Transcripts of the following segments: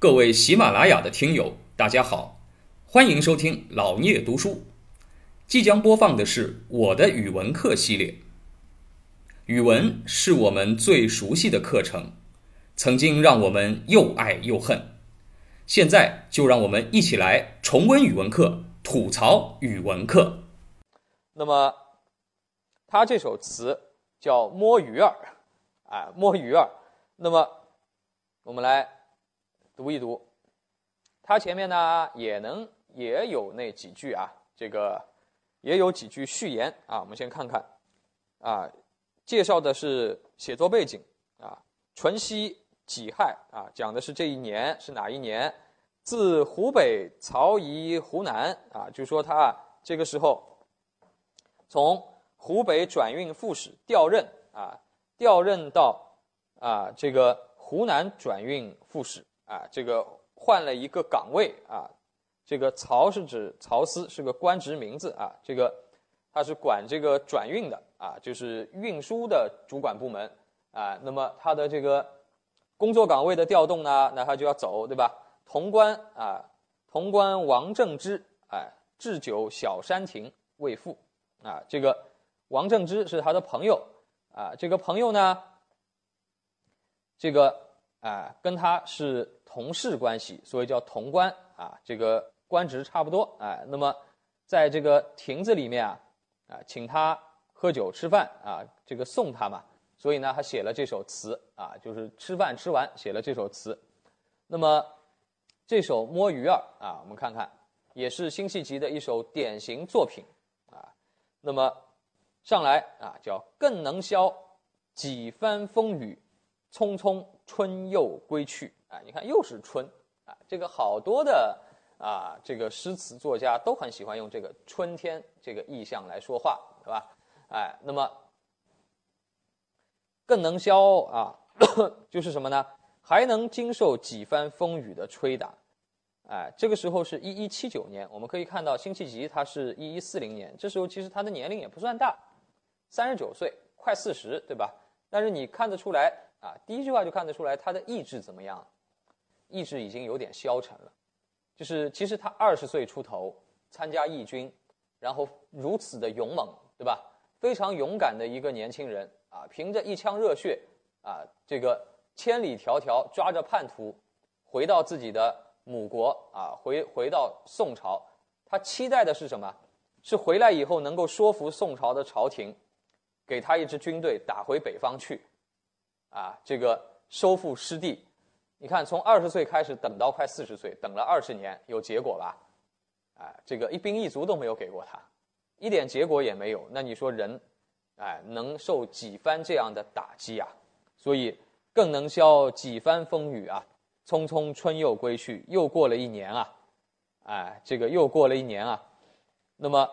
各位喜马拉雅的听友，大家好，欢迎收听老聂读书。即将播放的是我的语文课系列。语文是我们最熟悉的课程，曾经让我们又爱又恨。现在就让我们一起来重温语文课，吐槽语文课。那么，他这首词叫《摸鱼儿》，啊，摸鱼儿。那么，我们来读一读。它前面呢也能也有那几句啊，这个也有几句序言啊。我们先看看啊。介绍的是写作背景啊，淳熙己亥啊，讲的是这一年是哪一年？自湖北曹移湖南啊，就说他这个时候从湖北转运副使调任啊，调任到啊这个湖南转运副使啊，这个换了一个岗位啊，这个曹是指曹司，是个官职名字啊，这个他是管这个转运的。啊，就是运输的主管部门啊，那么他的这个工作岗位的调动呢，那他就要走，对吧？潼关啊，潼关王正之，哎，置酒小山亭为赋啊，这个王正之是他的朋友啊，这个朋友呢，这个啊跟他是同事关系，所以叫同官啊，这个官职差不多啊，那么在这个亭子里面啊，啊，请他。喝酒吃饭啊，这个送他嘛，所以呢，他写了这首词啊，就是吃饭吃完写了这首词。那么，这首《摸鱼儿》啊，我们看看，也是辛弃疾的一首典型作品啊。那么，上来啊，叫“更能消几番风雨，匆匆春又归去”啊，你看又是春啊，这个好多的啊，这个诗词作家都很喜欢用这个春天这个意象来说话，对吧？哎，那么更能消啊，就是什么呢？还能经受几番风雨的吹打。哎，这个时候是一一七九年，我们可以看到辛弃疾他是一一四零年，这时候其实他的年龄也不算大，三十九岁，快四十，对吧？但是你看得出来啊，第一句话就看得出来他的意志怎么样？意志已经有点消沉了。就是其实他二十岁出头参加义军，然后如此的勇猛，对吧？非常勇敢的一个年轻人啊，凭着一腔热血啊，这个千里迢迢抓着叛徒，回到自己的母国啊，回回到宋朝，他期待的是什么？是回来以后能够说服宋朝的朝廷，给他一支军队打回北方去，啊，这个收复失地。你看，从二十岁开始等到快四十岁，等了二十年，有结果吧？啊，这个一兵一卒都没有给过他。一点结果也没有，那你说人，哎，能受几番这样的打击啊？所以更能消几番风雨啊！匆匆春又归去，又过了一年啊！哎，这个又过了一年啊！那么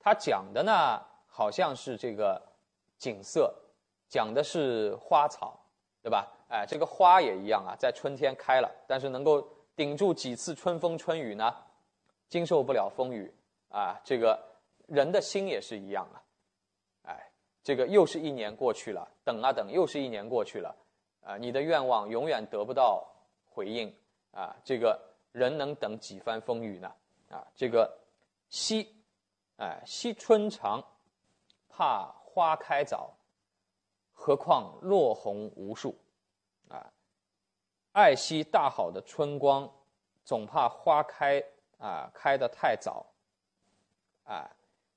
他讲的呢，好像是这个景色，讲的是花草，对吧？哎，这个花也一样啊，在春天开了，但是能够顶住几次春风春雨呢？经受不了风雨啊！这个。人的心也是一样啊，哎，这个又是一年过去了，等啊等，又是一年过去了，啊，你的愿望永远得不到回应啊，这个人能等几番风雨呢？啊，这个惜，哎，惜春长，怕花开早，何况落红无数，啊，爱惜大好的春光，总怕花开啊开得太早，啊。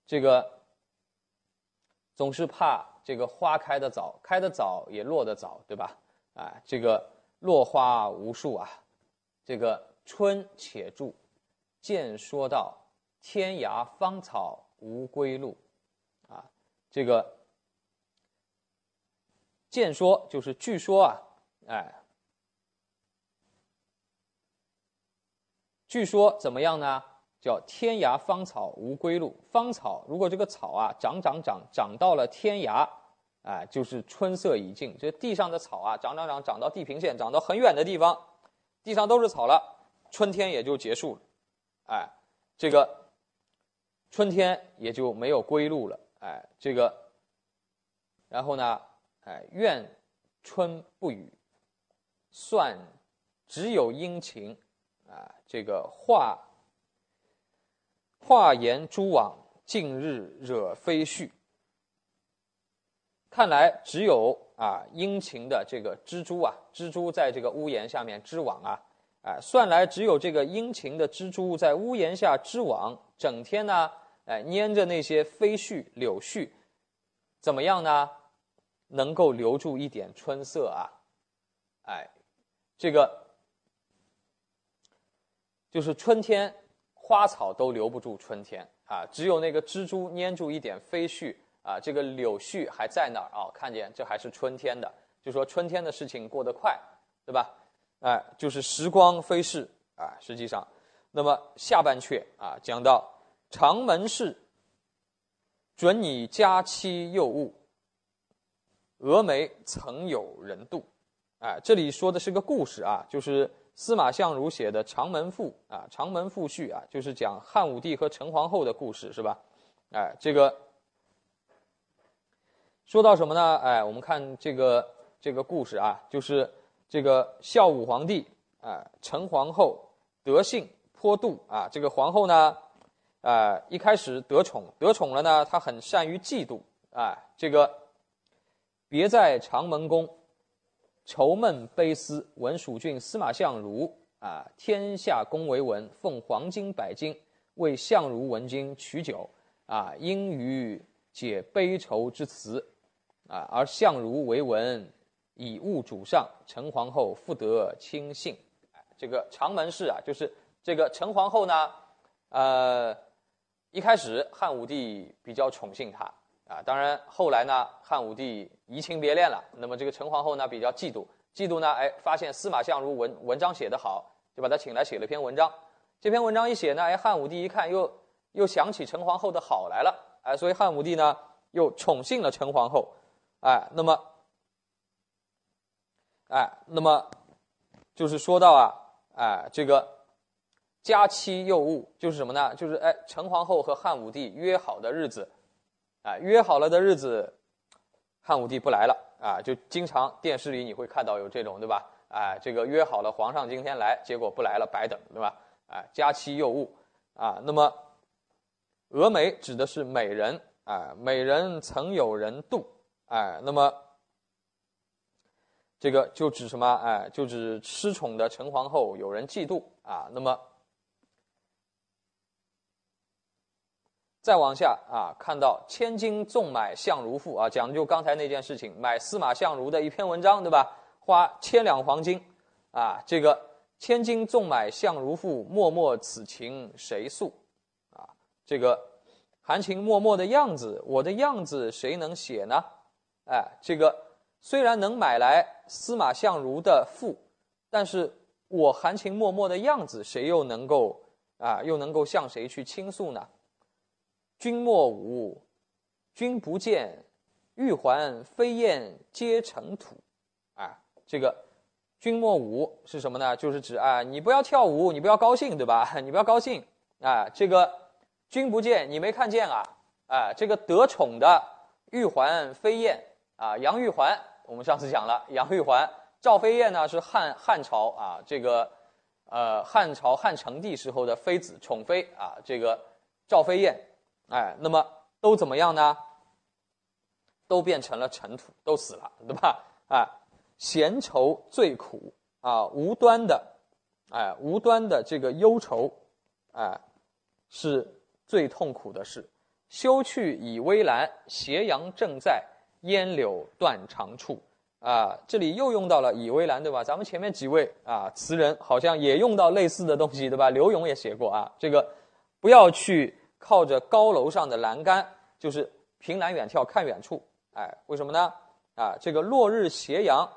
这个总是怕这个花开的早，开的早也落得早，对吧？啊，这个落花无数啊，这个春且住，见说道：天涯芳草无归路，啊，这个见说就是据说啊，哎，据说怎么样呢？叫天涯芳草无归路，芳草如果这个草啊长长长长到了天涯，哎，就是春色已尽。这地上的草啊长长长长到地平线，长到很远的地方，地上都是草了，春天也就结束了，哎，这个春天也就没有归路了，哎，这个，然后呢，哎，愿春不语，算只有阴晴，啊，这个化化言蛛网，近日惹飞絮。看来只有啊殷勤的这个蜘蛛啊，蜘蛛在这个屋檐下面织网啊，哎，算来只有这个殷勤的蜘蛛在屋檐下织网，整天呢，哎，粘着那些飞絮柳絮，怎么样呢？能够留住一点春色啊，哎，这个就是春天花草都留不住春天啊，只有那个蜘蛛粘住一点飞絮。啊，这个柳絮还在那儿啊，看见这还是春天的，就说春天的事情过得快，对吧？哎，就是时光飞逝啊。实际上，那么下半阙啊，讲到长门事，准你佳期又误，峨眉曾有人妒。哎，这里说的是个故事啊，就是司马相如写的《长门赋》啊，《长门赋序》啊，就是讲汉武帝和陈皇后的故事，是吧？哎，这个。说到什么呢？哎，我们看这个这个故事啊，就是这个孝武皇帝啊，陈皇后德性颇妒啊。这个皇后呢，啊，一开始得宠，得宠了呢，她很善于嫉妒啊。这个别在长门宫，愁闷悲思，闻蜀郡司马相如啊，天下公为文，奉黄金百斤，为相如闻君取酒啊，因于解悲愁之词。啊，而相如为文，以物主上，陈皇后复得亲信。这个长门氏啊，就是这个陈皇后呢，呃，一开始汉武帝比较宠幸她啊，当然后来呢，汉武帝移情别恋了，那么这个陈皇后呢比较嫉妒，嫉妒呢，哎，发现司马相如文文章写得好，就把他请来写了篇文章。这篇文章一写呢，哎，汉武帝一看又又想起陈皇后的好来了，哎，所以汉武帝呢又宠幸了陈皇后。哎，那么，哎，那么，就是说到啊，哎，这个佳期又误，就是什么呢？就是哎，陈皇后和汉武帝约好的日子，啊，约好了的日子，汉武帝不来了啊，就经常电视里你会看到有这种，对吧？哎，这个约好了皇上今天来，结果不来了，白等，对吧？哎，佳期又误啊。那么，峨眉指的是美人啊，美人曾有人妒。哎，那么这个就指什么？哎，就指失宠的陈皇后有人嫉妒啊。那么再往下啊，看到千金纵买相如赋啊，讲的就刚才那件事情，买司马相如的一篇文章，对吧？花千两黄金啊，这个千金纵买相如赋，脉脉此情谁诉？啊，这个含情脉脉的样子，我的样子谁能写呢？哎，这个虽然能买来司马相如的赋，但是我含情脉脉的样子，谁又能够啊？又能够向谁去倾诉呢？君莫舞，君不见，玉环飞燕皆成土。啊，这个君莫舞是什么呢？就是指啊，你不要跳舞，你不要高兴，对吧？你不要高兴啊。这个君不见，你没看见啊？啊，这个得宠的玉环飞燕。啊，杨玉环，我们上次讲了，杨玉环，赵飞燕呢是汉汉朝啊，这个，呃，汉朝汉成帝时候的妃子宠妃啊，这个赵飞燕，哎，那么都怎么样呢？都变成了尘土，都死了，对吧？啊，闲愁最苦啊，无端的，哎，无端的这个忧愁，哎，是最痛苦的事。休去以微澜，斜阳正在。烟柳断肠处，啊，这里又用到了倚微澜，对吧？咱们前面几位啊词人好像也用到类似的东西，对吧？刘永也写过啊，这个不要去靠着高楼上的栏杆，就是凭栏远眺看远处，哎，为什么呢？啊，这个落日斜阳，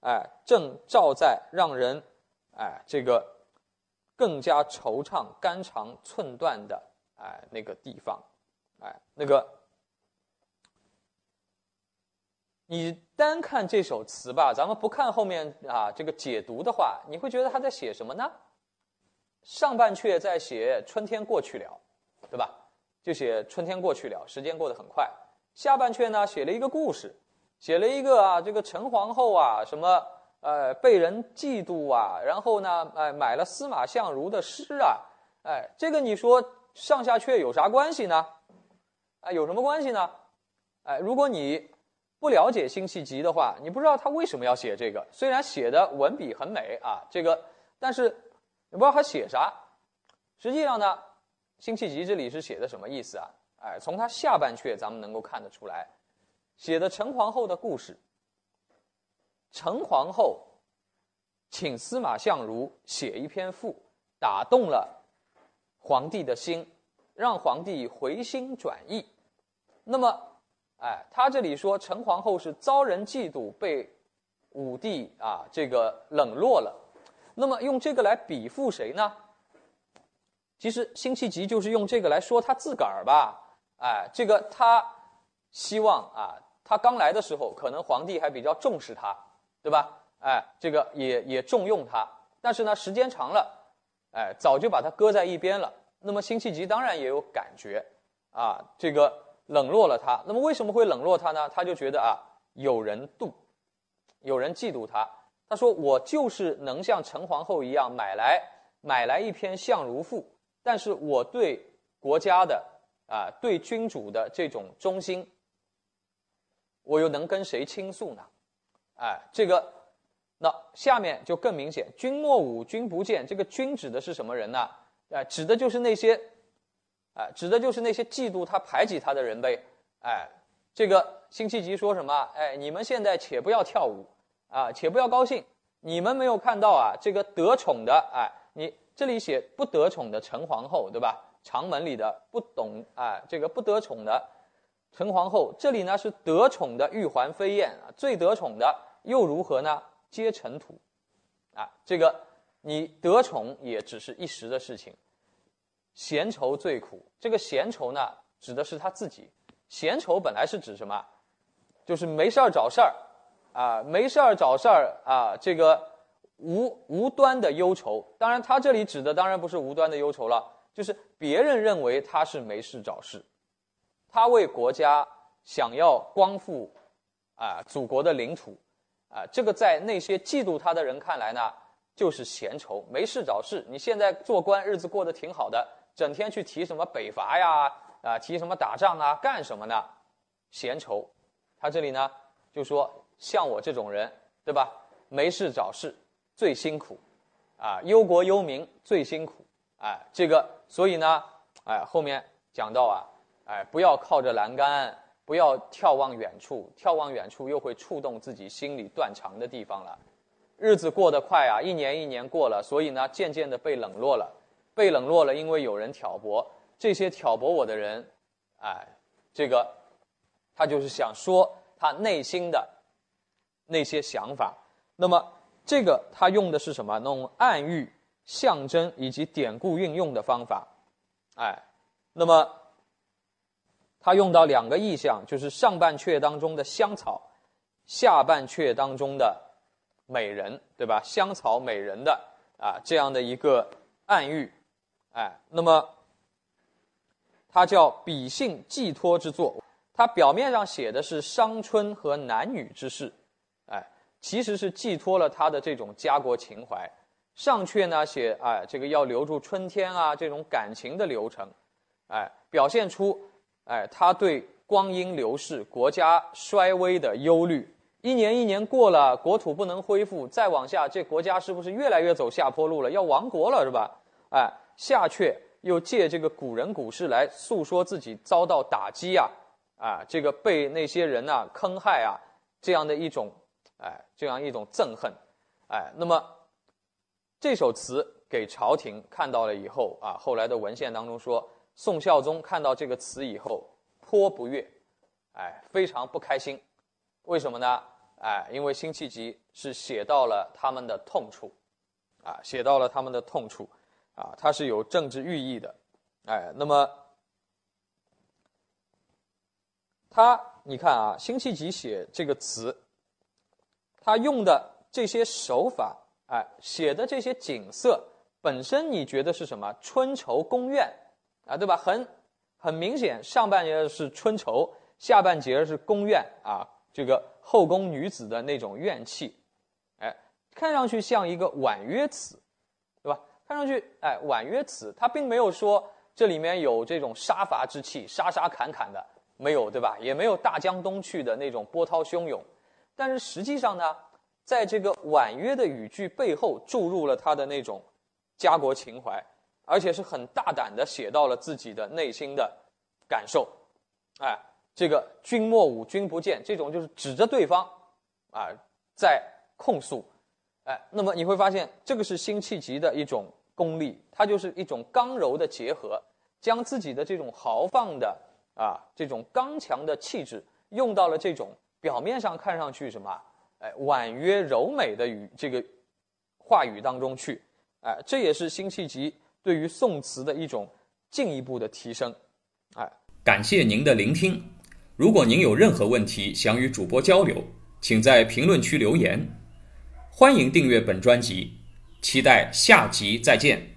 哎，正照在让人，哎，这个更加惆怅、肝肠寸断的，哎，那个地方，哎，那个。你单看这首词吧，咱们不看后面啊这个解读的话，你会觉得他在写什么呢？上半阙在写春天过去了，对吧？就写春天过去了，时间过得很快。下半阙呢，写了一个故事，写了一个啊这个陈皇后啊什么呃，被人嫉妒啊，然后呢，哎，买了司马相如的诗啊，哎，这个你说上下阙有啥关系呢？哎，有什么关系呢？哎，如果你不了解辛弃疾的话，你不知道他为什么要写这个。虽然写的文笔很美啊，这个，但是你不知道他写啥。实际上呢，辛弃疾这里是写的什么意思啊？哎，从他下半阙咱们能够看得出来，写的陈皇后的故事。陈皇后请司马相如写一篇赋，打动了皇帝的心，让皇帝回心转意。那么，哎，他这里说陈皇后是遭人嫉妒，被武帝啊这个冷落了。那么用这个来比附谁呢？其实辛弃疾就是用这个来说他自个儿吧。哎，这个他希望啊，他刚来的时候，可能皇帝还比较重视他。对吧？哎，这个也也重用他，但是呢，时间长了，哎，早就把他搁在一边了。那么辛弃疾当然也有感觉，啊，这个冷落了他。那么为什么会冷落他呢？他就觉得啊，有人妒，有人嫉妒他。他说：“我就是能像陈皇后一样买来买来一篇相如赋，但是我对国家的啊，对君主的这种忠心，我又能跟谁倾诉呢？”哎，这个，那下面就更明显。君莫侮，君不见。这个“君”指的是什么人呢？哎，指的就是那些，哎，指的就是那些嫉妒他、排挤他的人呗。哎，这个辛弃疾说什么？哎，你们现在且不要跳舞啊，且不要高兴。你们没有看到啊，这个得宠的，哎，你这里写不得宠的陈皇后，对吧？长门里的不懂，啊，这个不得宠的陈皇后，这里呢是得宠的玉环飞燕啊，最得宠的。又如何呢？皆尘土，啊，这个你得宠也只是一时的事情。闲愁最苦，这个闲愁呢，指的是他自己。闲愁本来是指什么？就是没事儿找事儿，啊，没事儿找事儿啊，这个无无端的忧愁。当然，他这里指的当然不是无端的忧愁了，就是别人认为他是没事找事，他为国家想要光复啊祖国的领土。啊，这个在那些嫉妒他的人看来呢，就是闲愁，没事找事。你现在做官，日子过得挺好的，整天去提什么北伐呀，啊，提什么打仗啊，干什么呢？闲愁。他这里呢，就说像我这种人，对吧？没事找事最辛苦，啊，忧国忧民最辛苦。哎，这个，所以呢，哎，后面讲到啊，哎，不要靠着栏杆。不要眺望远处，眺望远处又会触动自己心里断肠的地方了。日子过得快啊，一年一年过了，所以呢，渐渐的被冷落了，被冷落了，因为有人挑拨。这些挑拨我的人，哎，这个他就是想说他内心的那些想法。那么，这个他用的是什么？弄暗喻、象征以及典故运用的方法。哎，那么。他用到两个意象，就是上半阙当中的香草，下半阙当中的美人，对吧？香草美人的啊，这样的一个暗喻，哎，那么它叫比兴寄托之作。它表面上写的是伤春和男女之事，其实是寄托了他的这种家国情怀。上阙呢写哎，这个要留住春天啊，这种感情的流程，哎，表现出。哎，他对光阴流逝、国家衰微的忧虑，一年一年过了，国土不能恢复，再往下，这国家是不是越来越走下坡路了？要亡国了，是吧？哎，下阙又借这个古人古事来诉说自己遭到打击啊，啊，这个被那些人呐坑害啊，这样的一种，哎，这样一种憎恨，哎，那么这首词给朝廷看到了以后啊，后来的文献当中说。宋孝宗看到这个词以后颇不悦，哎，非常不开心。为什么呢？哎，因为辛弃疾是写到了他们的痛处，啊，写到了他们的痛处，啊，它是有政治寓意的，哎，那么他你看啊，辛弃疾写这个词，他用的这些手法，哎，写的这些景色本身，你觉得是什么？春愁宫怨。啊，对吧？很很明显，上半截是春愁，下半截是宫怨啊，这个后宫女子的那种怨气。哎，看上去像一个婉约词，对吧？看上去，哎，婉约词，它并没有说这里面有这种杀伐之气，杀杀砍砍的，没有，对吧？也没有大江东去的那种波涛汹涌，但是实际上呢，在这个婉约的语句背后注入了他的那种家国情怀，而且是很大胆的写到了自己的内心的感受，哎，这个君莫舞，君不见，这种就是指着对方，啊，在控诉。哎，那么你会发现，这个是辛弃疾的一种功力，它就是一种刚柔的结合，将自己的这种豪放的啊，这种刚强的气质，用到了这种表面上看上去什么，哎，婉约柔美的语这个话语当中去，哎，这也是辛弃疾对于宋词的一种进一步的提升，哎，感谢您的聆听，如果您有任何问题想与主播交流，请在评论区留言。欢迎订阅本专辑，期待下集再见。